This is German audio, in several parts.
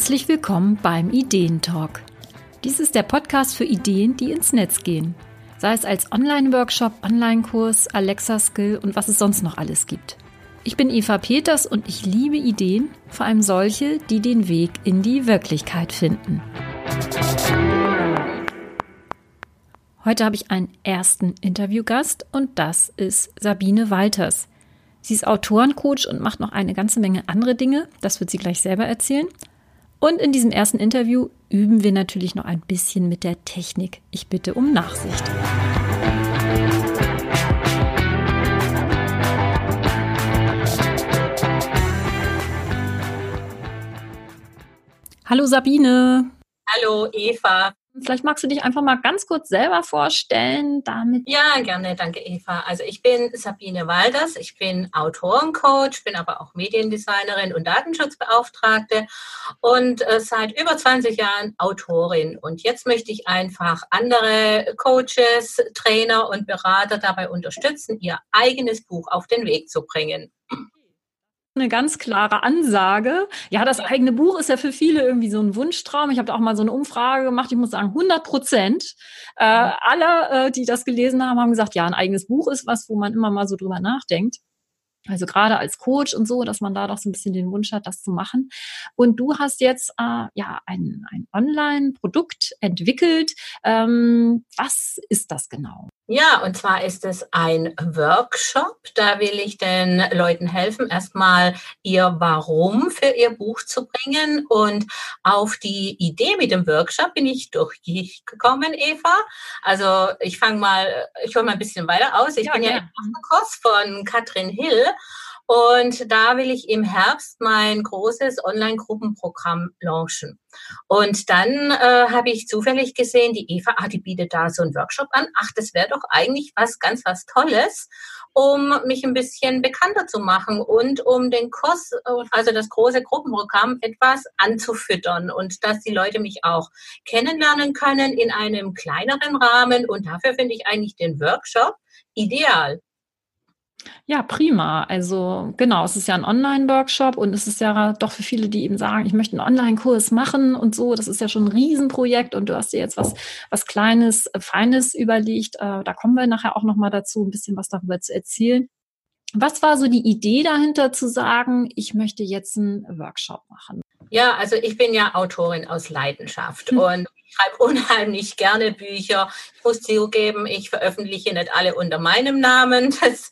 Herzlich willkommen beim Ideentalk. Dies ist der Podcast für Ideen, die ins Netz gehen. Sei es als Online-Workshop, Online-Kurs, Alexa-Skill und was es sonst noch alles gibt. Ich bin Eva Peters und ich liebe Ideen, vor allem solche, die den Weg in die Wirklichkeit finden. Heute habe ich einen ersten Interviewgast und das ist Sabine Walters. Sie ist Autorencoach und macht noch eine ganze Menge andere Dinge. Das wird sie gleich selber erzählen. Und in diesem ersten Interview üben wir natürlich noch ein bisschen mit der Technik. Ich bitte um Nachsicht. Hallo Sabine. Hallo Eva. Vielleicht magst du dich einfach mal ganz kurz selber vorstellen, damit. Ja, gerne, danke Eva. Also ich bin Sabine Walders, ich bin Autorencoach, bin aber auch Mediendesignerin und Datenschutzbeauftragte und äh, seit über 20 Jahren Autorin. Und jetzt möchte ich einfach andere Coaches, Trainer und Berater dabei unterstützen, ihr eigenes Buch auf den Weg zu bringen eine ganz klare Ansage. Ja, das eigene Buch ist ja für viele irgendwie so ein Wunschtraum. Ich habe da auch mal so eine Umfrage gemacht. Ich muss sagen, 100 Prozent äh, aller, äh, die das gelesen haben, haben gesagt, ja, ein eigenes Buch ist was, wo man immer mal so drüber nachdenkt. Also gerade als Coach und so, dass man da doch so ein bisschen den Wunsch hat, das zu machen. Und du hast jetzt äh, ja ein, ein Online-Produkt entwickelt. Ähm, was ist das genau? Ja, und zwar ist es ein Workshop. Da will ich den Leuten helfen, erstmal ihr Warum für ihr Buch zu bringen. Und auf die Idee mit dem Workshop bin ich durch dich gekommen, Eva. Also ich fange mal, ich hole mal ein bisschen weiter aus. Ich ja, bin ja, ja im Kurs von Katrin Hill. Und da will ich im Herbst mein großes Online-Gruppenprogramm launchen. Und dann äh, habe ich zufällig gesehen, die Eva, ah, die bietet da so einen Workshop an. Ach, das wäre doch eigentlich was ganz was Tolles, um mich ein bisschen bekannter zu machen und um den Kurs, also das große Gruppenprogramm, etwas anzufüttern und dass die Leute mich auch kennenlernen können in einem kleineren Rahmen. Und dafür finde ich eigentlich den Workshop ideal. Ja, prima. Also genau, es ist ja ein Online-Workshop und es ist ja doch für viele, die eben sagen, ich möchte einen Online-Kurs machen und so. Das ist ja schon ein Riesenprojekt und du hast dir jetzt was, was Kleines, äh, Feines überlegt. Äh, da kommen wir nachher auch nochmal dazu, ein bisschen was darüber zu erzählen. Was war so die Idee dahinter zu sagen, ich möchte jetzt einen Workshop machen? Ja, also ich bin ja Autorin aus Leidenschaft hm. und ich schreibe unheimlich gerne Bücher. Ich muss zugeben, ich veröffentliche nicht alle unter meinem Namen. Das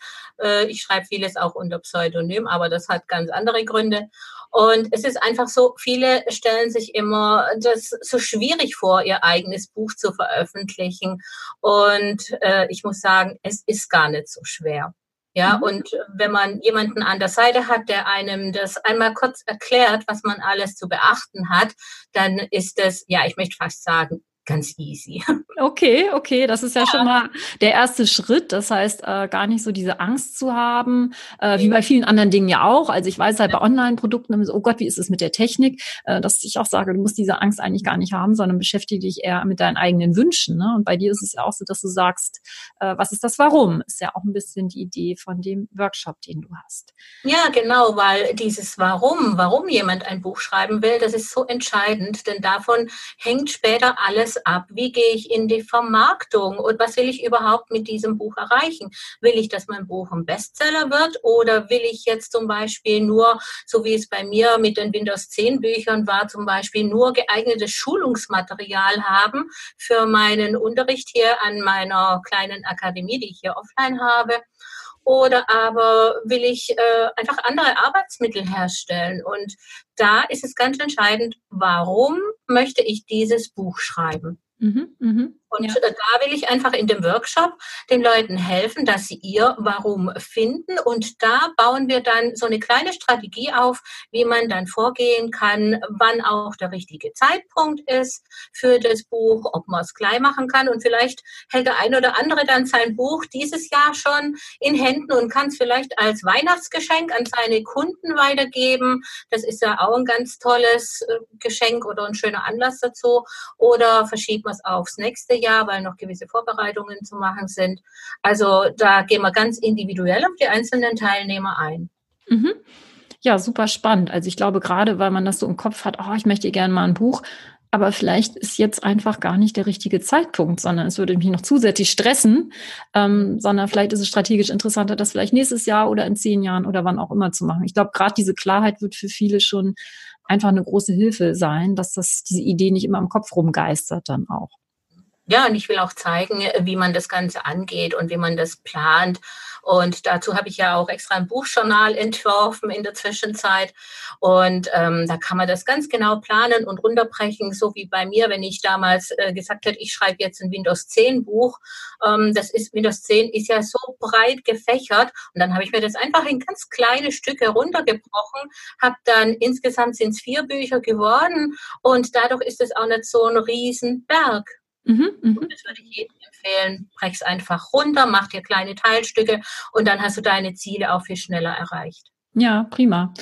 ich schreibe vieles auch unter Pseudonym, aber das hat ganz andere Gründe. Und es ist einfach so, viele stellen sich immer das so schwierig vor, ihr eigenes Buch zu veröffentlichen. Und äh, ich muss sagen, es ist gar nicht so schwer. Ja, mhm. und wenn man jemanden an der Seite hat, der einem das einmal kurz erklärt, was man alles zu beachten hat, dann ist das, ja, ich möchte fast sagen, ganz easy. Okay, okay, das ist ja, ja. schon mal der erste Schritt. Das heißt, äh, gar nicht so diese Angst zu haben, äh, wie bei vielen anderen Dingen ja auch. Also ich weiß halt bei Online-Produkten, oh Gott, wie ist es mit der Technik, äh, dass ich auch sage, du musst diese Angst eigentlich gar nicht haben, sondern beschäftige dich eher mit deinen eigenen Wünschen. Ne? Und bei dir ist es ja auch so, dass du sagst, äh, was ist das Warum? Ist ja auch ein bisschen die Idee von dem Workshop, den du hast. Ja, genau, weil dieses Warum, warum jemand ein Buch schreiben will, das ist so entscheidend, denn davon hängt später alles ab? Wie gehe ich in die Vermarktung und was will ich überhaupt mit diesem Buch erreichen? Will ich, dass mein Buch ein Bestseller wird oder will ich jetzt zum Beispiel nur, so wie es bei mir mit den Windows 10 Büchern war, zum Beispiel nur geeignetes Schulungsmaterial haben für meinen Unterricht hier an meiner kleinen Akademie, die ich hier offline habe? oder aber will ich äh, einfach andere Arbeitsmittel herstellen? Und da ist es ganz entscheidend, warum möchte ich dieses Buch schreiben? Mhm, mh. Und ja. da will ich einfach in dem Workshop den Leuten helfen, dass sie ihr Warum finden. Und da bauen wir dann so eine kleine Strategie auf, wie man dann vorgehen kann, wann auch der richtige Zeitpunkt ist für das Buch, ob man es gleich machen kann. Und vielleicht hält der eine oder andere dann sein Buch dieses Jahr schon in Händen und kann es vielleicht als Weihnachtsgeschenk an seine Kunden weitergeben. Das ist ja auch ein ganz tolles äh, Geschenk oder ein schöner Anlass dazu. Oder verschiebt man es aufs nächste Jahr, weil noch gewisse Vorbereitungen zu machen sind. Also da gehen wir ganz individuell auf die einzelnen Teilnehmer ein. Mhm. Ja, super spannend. Also ich glaube, gerade weil man das so im Kopf hat, oh, ich möchte gerne mal ein Buch, aber vielleicht ist jetzt einfach gar nicht der richtige Zeitpunkt, sondern es würde mich noch zusätzlich stressen, ähm, sondern vielleicht ist es strategisch interessanter, das vielleicht nächstes Jahr oder in zehn Jahren oder wann auch immer zu machen. Ich glaube, gerade diese Klarheit wird für viele schon einfach eine große Hilfe sein, dass das diese Idee nicht immer im Kopf rumgeistert dann auch. Ja, und ich will auch zeigen, wie man das Ganze angeht und wie man das plant. Und dazu habe ich ja auch extra ein Buchjournal entworfen in der Zwischenzeit. Und ähm, da kann man das ganz genau planen und runterbrechen, so wie bei mir, wenn ich damals äh, gesagt hätte, ich schreibe jetzt ein Windows 10 Buch. Ähm, das ist Windows 10 ist ja so breit gefächert. Und dann habe ich mir das einfach in ganz kleine Stücke runtergebrochen, habe dann insgesamt sind es vier Bücher geworden und dadurch ist es auch nicht so ein Riesenberg. Mhm, mh. Das würde ich jedem empfehlen. Brech es einfach runter, mach dir kleine Teilstücke und dann hast du deine Ziele auch viel schneller erreicht. Ja, prima.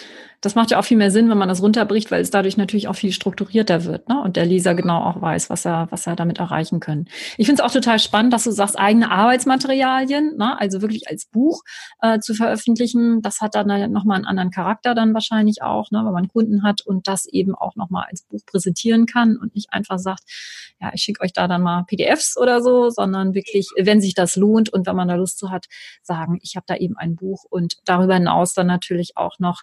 Das macht ja auch viel mehr Sinn, wenn man das runterbricht, weil es dadurch natürlich auch viel strukturierter wird ne? und der Leser genau auch weiß, was er, was er damit erreichen können. Ich finde es auch total spannend, dass du sagst, eigene Arbeitsmaterialien, ne? also wirklich als Buch äh, zu veröffentlichen. Das hat dann nochmal einen anderen Charakter dann wahrscheinlich auch, ne? weil man Kunden hat und das eben auch nochmal als Buch präsentieren kann und nicht einfach sagt, ja, ich schicke euch da dann mal PDFs oder so, sondern wirklich, wenn sich das lohnt und wenn man da Lust zu hat, sagen, ich habe da eben ein Buch und darüber hinaus dann natürlich auch noch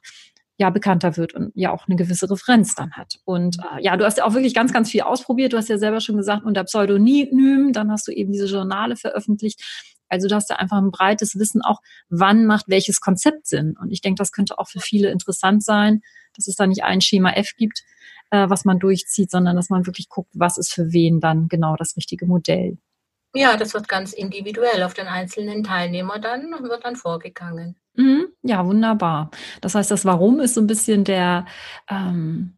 ja bekannter wird und ja auch eine gewisse Referenz dann hat. Und äh, ja, du hast ja auch wirklich ganz, ganz viel ausprobiert. Du hast ja selber schon gesagt, unter Pseudonym, dann hast du eben diese Journale veröffentlicht. Also du hast ja einfach ein breites Wissen auch, wann macht welches Konzept Sinn. Und ich denke, das könnte auch für viele interessant sein, dass es da nicht ein Schema F gibt, äh, was man durchzieht, sondern dass man wirklich guckt, was ist für wen dann genau das richtige Modell. Ja, das wird ganz individuell auf den einzelnen Teilnehmer dann wird dann vorgegangen. Mhm. Ja, wunderbar. Das heißt, das Warum ist so ein bisschen der ähm,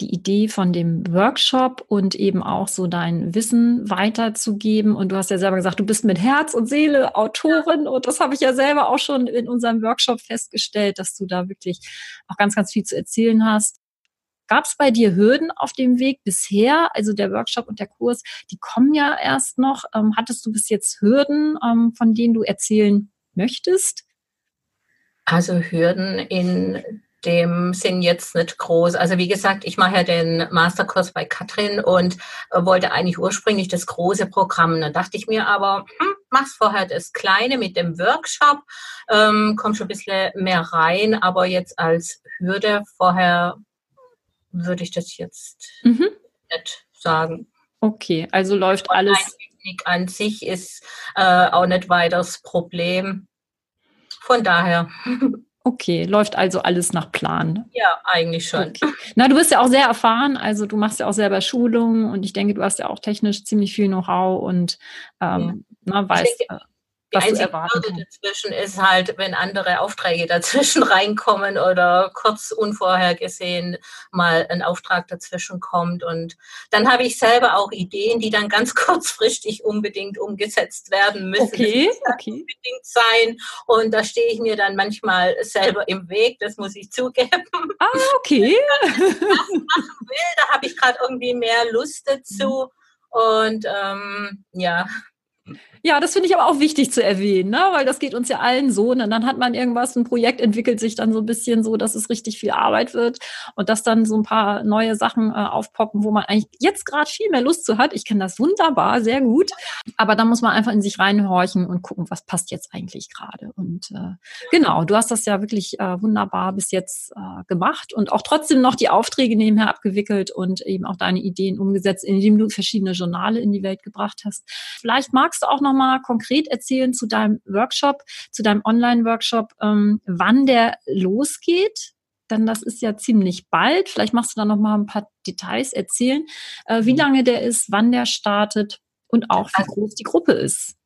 die Idee von dem Workshop und eben auch so dein Wissen weiterzugeben. Und du hast ja selber gesagt, du bist mit Herz und Seele Autorin. Und das habe ich ja selber auch schon in unserem Workshop festgestellt, dass du da wirklich auch ganz, ganz viel zu erzählen hast. Gab es bei dir Hürden auf dem Weg bisher? Also der Workshop und der Kurs, die kommen ja erst noch. Ähm, hattest du bis jetzt Hürden, ähm, von denen du erzählen möchtest? Also Hürden in dem Sinn jetzt nicht groß. Also wie gesagt, ich mache ja den Masterkurs bei Katrin und äh, wollte eigentlich ursprünglich das große Programm. Dann dachte ich mir aber, hm, mach's vorher das kleine mit dem Workshop, ähm, komm schon ein bisschen mehr rein, aber jetzt als Hürde vorher würde ich das jetzt mhm. nicht sagen. Okay, also läuft alles. Technik an sich ist äh, auch nicht weiter das Problem. Von daher. Okay, läuft also alles nach Plan. Ja, eigentlich schon. Okay. Na, du bist ja auch sehr erfahren, also du machst ja auch selber Schulungen und ich denke, du hast ja auch technisch ziemlich viel Know-how und ähm, ja. na, weißt. Denke, was die einzige Hürde dazwischen ist halt, wenn andere Aufträge dazwischen reinkommen oder kurz unvorhergesehen mal ein Auftrag dazwischen kommt. Und dann habe ich selber auch Ideen, die dann ganz kurzfristig unbedingt umgesetzt werden müssen. Okay, okay. unbedingt sein. Und da stehe ich mir dann manchmal selber im Weg, das muss ich zugeben. Ah, okay. Wenn ich das machen will, da habe ich gerade irgendwie mehr Lust dazu. Und ähm, ja, ja, das finde ich aber auch wichtig zu erwähnen, ne? weil das geht uns ja allen so. Und dann hat man irgendwas, ein Projekt entwickelt sich dann so ein bisschen so, dass es richtig viel Arbeit wird und dass dann so ein paar neue Sachen äh, aufpoppen, wo man eigentlich jetzt gerade viel mehr Lust zu hat. Ich kenne das wunderbar, sehr gut. Aber da muss man einfach in sich reinhorchen und gucken, was passt jetzt eigentlich gerade. Und äh, genau, du hast das ja wirklich äh, wunderbar bis jetzt äh, gemacht und auch trotzdem noch die Aufträge nebenher abgewickelt und eben auch deine Ideen umgesetzt, indem du verschiedene Journale in die Welt gebracht hast. Vielleicht magst du auch noch mal konkret erzählen zu deinem Workshop, zu deinem Online-Workshop, ähm, wann der losgeht? Denn das ist ja ziemlich bald. Vielleicht machst du da noch mal ein paar Details erzählen, äh, wie mhm. lange der ist, wann der startet und auch wie also groß die Gruppe ist.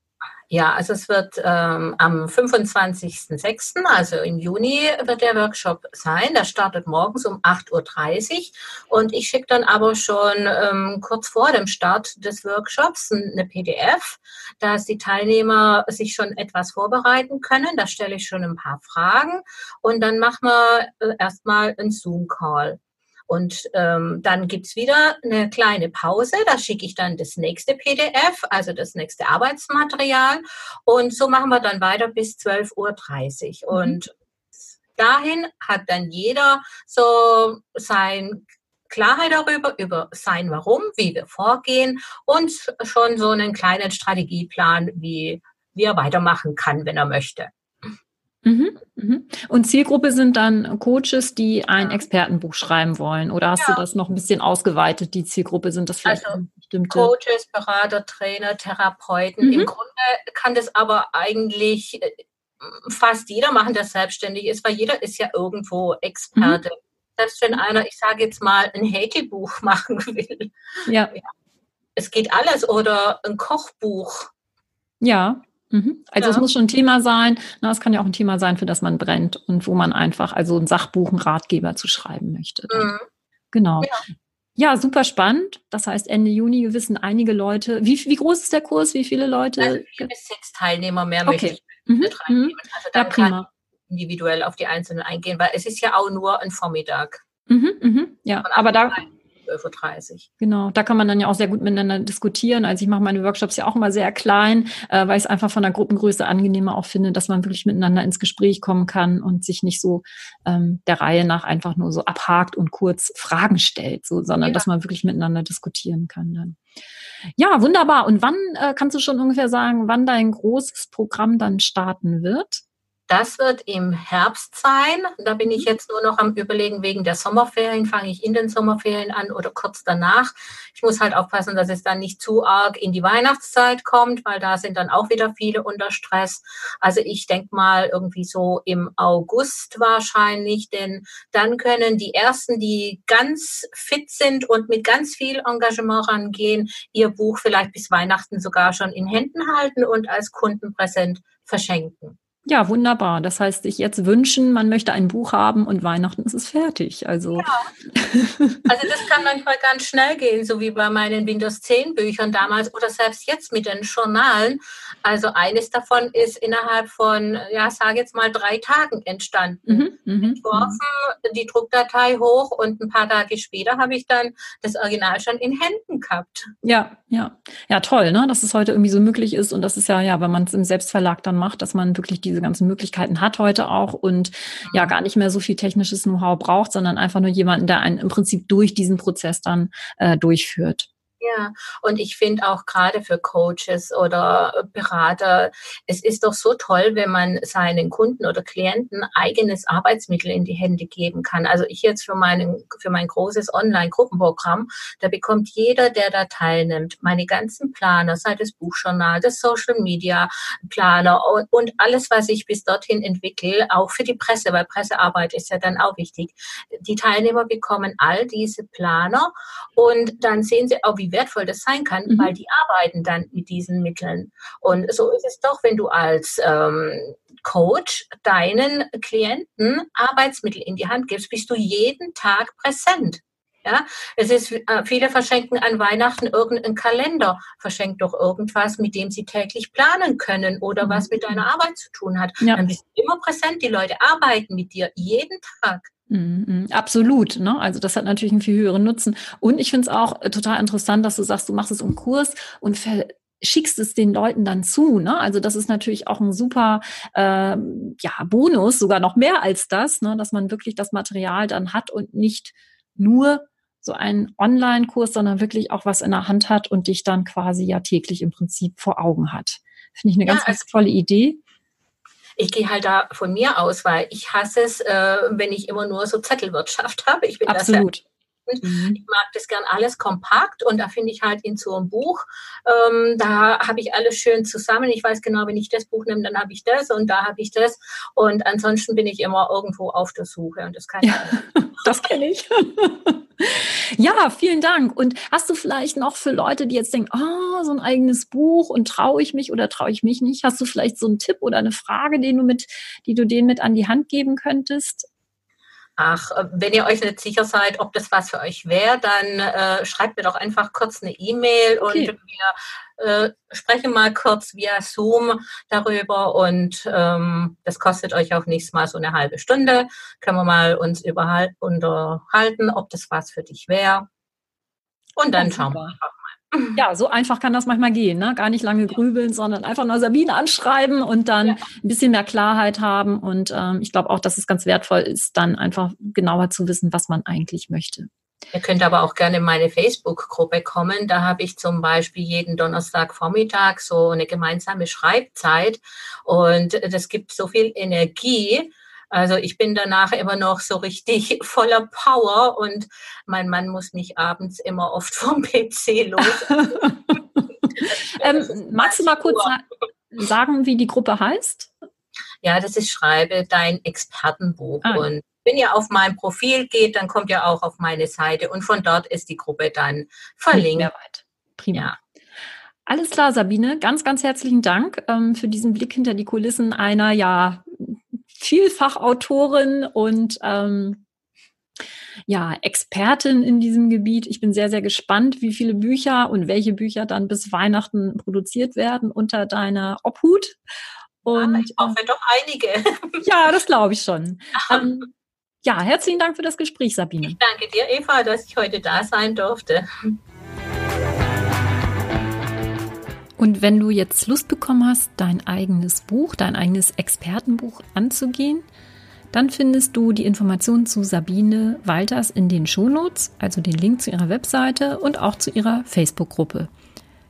Ja, also es wird ähm, am 25.06., also im Juni, wird der Workshop sein. Der startet morgens um 8.30 Uhr und ich schicke dann aber schon ähm, kurz vor dem Start des Workshops eine PDF, dass die Teilnehmer sich schon etwas vorbereiten können. Da stelle ich schon ein paar Fragen und dann machen wir äh, erstmal einen Zoom-Call. Und ähm, dann gibt's wieder eine kleine Pause. Da schicke ich dann das nächste PDF, also das nächste Arbeitsmaterial. Und so machen wir dann weiter bis 12.30 Uhr. Mhm. Und dahin hat dann jeder so sein Klarheit darüber, über sein Warum, wie wir vorgehen und schon so einen kleinen Strategieplan, wie, wie er weitermachen kann, wenn er möchte. Mhm, mhm. Und Zielgruppe sind dann Coaches, die ein Expertenbuch schreiben wollen. Oder hast ja. du das noch ein bisschen ausgeweitet? Die Zielgruppe sind das vielleicht also, bestimmte Coaches, Berater, Trainer, Therapeuten. Mhm. Im Grunde kann das aber eigentlich äh, fast jeder machen, der selbstständig ist, weil jeder ist ja irgendwo Experte. Mhm. Selbst wenn einer, ich sage jetzt mal, ein Häkelbuch machen will. Ja. ja. Es geht alles oder ein Kochbuch. Ja. Mhm. Also ja. es muss schon ein Thema sein. Na, es kann ja auch ein Thema sein, für das man brennt und wo man einfach also ein Sachbuch, ein Ratgeber zu schreiben möchte. Mhm. Genau. Ja. ja. super spannend. Das heißt, Ende Juni wissen einige Leute. Wie, wie groß ist der Kurs? Wie viele Leute? Also vier bis sechs Teilnehmer mehr okay. möchte ich mhm. mit reinnehmen. Also da ja, kann individuell auf die Einzelnen eingehen, weil es ist ja auch nur ein Vormittag. Mhm, mhm, ja, aber da, 12.30 Uhr. Genau, da kann man dann ja auch sehr gut miteinander diskutieren. Also ich mache meine Workshops ja auch immer sehr klein, äh, weil ich es einfach von der Gruppengröße angenehmer auch finde, dass man wirklich miteinander ins Gespräch kommen kann und sich nicht so ähm, der Reihe nach einfach nur so abhakt und kurz Fragen stellt, so, sondern ja. dass man wirklich miteinander diskutieren kann dann. Ja, wunderbar. Und wann äh, kannst du schon ungefähr sagen, wann dein großes Programm dann starten wird? Das wird im Herbst sein. Da bin ich mhm. jetzt nur noch am Überlegen, wegen der Sommerferien, fange ich in den Sommerferien an oder kurz danach. Ich muss halt aufpassen, dass es dann nicht zu arg in die Weihnachtszeit kommt, weil da sind dann auch wieder viele unter Stress. Also ich denke mal irgendwie so im August wahrscheinlich, denn dann können die Ersten, die ganz fit sind und mit ganz viel Engagement rangehen, ihr Buch vielleicht bis Weihnachten sogar schon in Händen halten und als Kundenpräsent verschenken. Ja, wunderbar. Das heißt, sich jetzt wünschen, man möchte ein Buch haben und Weihnachten ist es fertig. Also, ja. also das kann manchmal ganz schnell gehen, so wie bei meinen Windows 10 Büchern damals oder selbst jetzt mit den Journalen. Also eines davon ist innerhalb von, ja, sage jetzt mal drei Tagen entstanden. Mhm, mhm Entworfen, mhm. die Druckdatei hoch und ein paar Tage später habe ich dann das Original schon in Händen gehabt. Ja, ja. Ja, toll, ne? dass es heute irgendwie so möglich ist und das ist ja, ja, wenn man es im Selbstverlag dann macht, dass man wirklich die diese ganzen Möglichkeiten hat heute auch und ja gar nicht mehr so viel technisches Know-how braucht, sondern einfach nur jemanden, der einen im Prinzip durch diesen Prozess dann äh, durchführt. Ja, und ich finde auch gerade für Coaches oder Berater, es ist doch so toll, wenn man seinen Kunden oder Klienten eigenes Arbeitsmittel in die Hände geben kann. Also ich jetzt für, meinen, für mein großes Online-Gruppenprogramm, da bekommt jeder, der da teilnimmt, meine ganzen Planer, sei das Buchjournal, das Social Media Planer und, und alles, was ich bis dorthin entwickle, auch für die Presse, weil Pressearbeit ist ja dann auch wichtig. Die Teilnehmer bekommen all diese Planer und dann sehen sie auch, wie wertvoll das sein kann, mhm. weil die arbeiten dann mit diesen Mitteln. Und so ist es doch, wenn du als ähm, Coach deinen Klienten Arbeitsmittel in die Hand gibst, bist du jeden Tag präsent. Ja, es ist, äh, viele verschenken an Weihnachten irgendeinen Kalender, verschenkt doch irgendwas, mit dem sie täglich planen können oder mhm. was mit deiner Arbeit zu tun hat. Ja. Dann bist du immer präsent, die Leute arbeiten mit dir jeden Tag. Mhm, absolut. Ne? Also das hat natürlich einen viel höheren Nutzen. Und ich finde es auch äh, total interessant, dass du sagst, du machst es im Kurs und schickst es den Leuten dann zu. Ne? Also das ist natürlich auch ein super ähm, ja, Bonus, sogar noch mehr als das, ne? dass man wirklich das Material dann hat und nicht nur so einen Online-Kurs, sondern wirklich auch was in der Hand hat und dich dann quasi ja täglich im Prinzip vor Augen hat. Finde ich eine ja, ganz, ganz tolle Idee ich gehe halt da von mir aus, weil ich hasse es, äh, wenn ich immer nur so Zettelwirtschaft habe. Ich bin Absolut. Das Mhm. Ich mag das gern alles kompakt und da finde ich halt in so einem Buch, ähm, da habe ich alles schön zusammen. Ich weiß genau, wenn ich das Buch nehme, dann habe ich das und da habe ich das. Und ansonsten bin ich immer irgendwo auf der Suche und das kann ja, Das kenne ich. Ja, vielen Dank. Und hast du vielleicht noch für Leute, die jetzt denken, oh, so ein eigenes Buch und traue ich mich oder traue ich mich nicht? Hast du vielleicht so einen Tipp oder eine Frage, den du mit, die du denen mit an die Hand geben könntest? Ach, äh, wenn ihr euch nicht sicher seid, ob das was für euch wäre, dann äh, schreibt mir doch einfach kurz eine E-Mail okay. und wir äh, sprechen mal kurz via Zoom darüber und ähm, das kostet euch auch nächstes Mal so eine halbe Stunde. Können wir mal uns unterhalten, ob das was für dich wäre. Und dann schauen wir einfach Ja, so einfach kann das manchmal gehen, ne? Gar nicht lange grübeln, sondern einfach nur Sabine anschreiben und dann ja. ein bisschen mehr Klarheit haben. Und ähm, ich glaube auch, dass es ganz wertvoll ist, dann einfach genauer zu wissen, was man eigentlich möchte. Ihr könnt aber auch gerne in meine Facebook-Gruppe kommen. Da habe ich zum Beispiel jeden Donnerstagvormittag so eine gemeinsame Schreibzeit und das gibt so viel Energie. Also ich bin danach immer noch so richtig voller Power und mein Mann muss mich abends immer oft vom PC los. ähm, magst du mal kurz sagen, wie die Gruppe heißt? Ja, das ist Schreibe dein Expertenbuch. Ah. Und wenn ihr auf mein Profil geht, dann kommt ihr auch auf meine Seite und von dort ist die Gruppe dann verlinkt. Prima. Ja. Alles klar, Sabine. Ganz, ganz herzlichen Dank ähm, für diesen Blick hinter die Kulissen einer ja Vielfachautorin und ähm, ja, Expertin in diesem Gebiet. Ich bin sehr, sehr gespannt, wie viele Bücher und welche Bücher dann bis Weihnachten produziert werden unter deiner Obhut. Und, ja, ich hoffe äh, doch einige. Ja, das glaube ich schon. ähm, ja, herzlichen Dank für das Gespräch, Sabine. Ich danke dir, Eva, dass ich heute da sein durfte. Und wenn du jetzt Lust bekommen hast, dein eigenes Buch, dein eigenes Expertenbuch anzugehen, dann findest du die Informationen zu Sabine Walters in den Shownotes, also den Link zu ihrer Webseite und auch zu ihrer Facebook-Gruppe.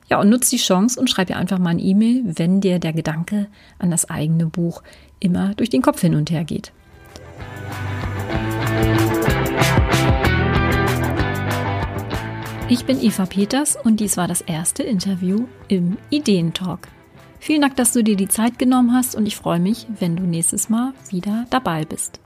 Ja, und nutz die Chance und schreib ihr einfach mal eine E-Mail, wenn dir der Gedanke an das eigene Buch immer durch den Kopf hin und her geht. Ich bin Eva Peters und dies war das erste Interview im Ideentalk. Vielen Dank, dass du dir die Zeit genommen hast und ich freue mich, wenn du nächstes Mal wieder dabei bist.